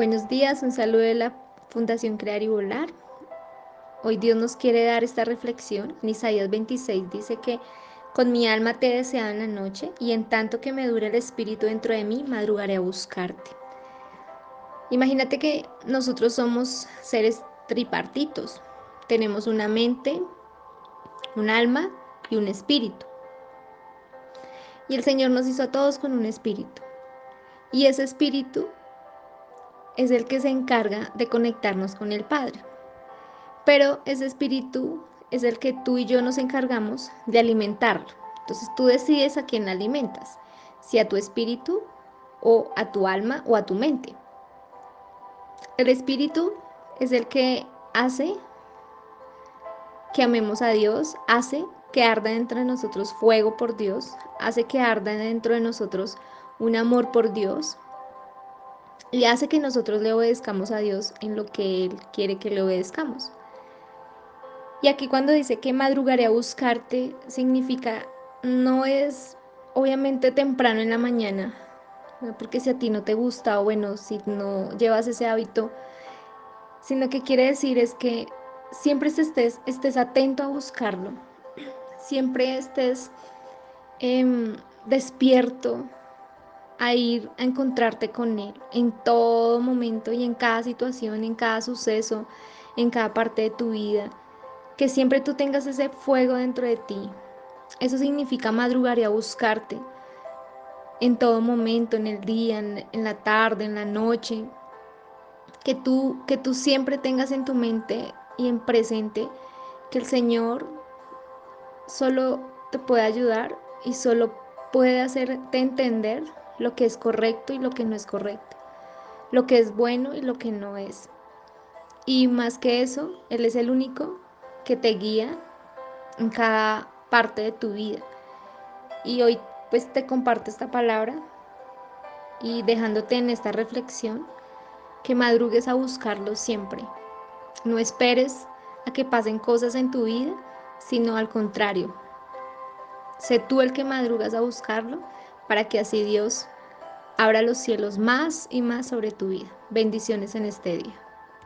Buenos días, un saludo de la Fundación Crear y Volar. Hoy Dios nos quiere dar esta reflexión. En Isaías 26 dice que con mi alma te he deseado en la noche y en tanto que me dure el espíritu dentro de mí, madrugaré a buscarte. Imagínate que nosotros somos seres tripartitos. Tenemos una mente, un alma y un espíritu. Y el Señor nos hizo a todos con un espíritu. Y ese espíritu es el que se encarga de conectarnos con el Padre. Pero ese espíritu es el que tú y yo nos encargamos de alimentarlo. Entonces tú decides a quién alimentas, si a tu espíritu o a tu alma o a tu mente. El espíritu es el que hace que amemos a Dios, hace que arda dentro de nosotros fuego por Dios, hace que arda dentro de nosotros un amor por Dios, y hace que nosotros le obedezcamos a Dios en lo que Él quiere que le obedezcamos. Y aquí cuando dice que madrugaré a buscarte, significa no es obviamente temprano en la mañana, porque si a ti no te gusta o bueno, si no llevas ese hábito, sino que quiere decir es que siempre estés, estés atento a buscarlo, siempre estés em, despierto, a ir a encontrarte con Él en todo momento y en cada situación, en cada suceso, en cada parte de tu vida. Que siempre tú tengas ese fuego dentro de ti. Eso significa madrugar y a buscarte en todo momento, en el día, en, la tarde, en la noche. Que tú, que tú siempre tengas en tu mente y en presente que el Señor solo te puede ayudar y solo puede hacerte entender lo que es correcto y lo que no es correcto, lo que es bueno y lo que no es. Y más que eso, Él es el único que te guía en cada parte de tu vida. Y hoy pues te comparto esta palabra y dejándote en esta reflexión que madrugues a buscarlo siempre. No esperes a que pasen cosas en tu vida, sino al contrario. Sé tú el que madrugas a buscarlo para que así Dios abra los cielos más y más sobre tu vida. Bendiciones en este día.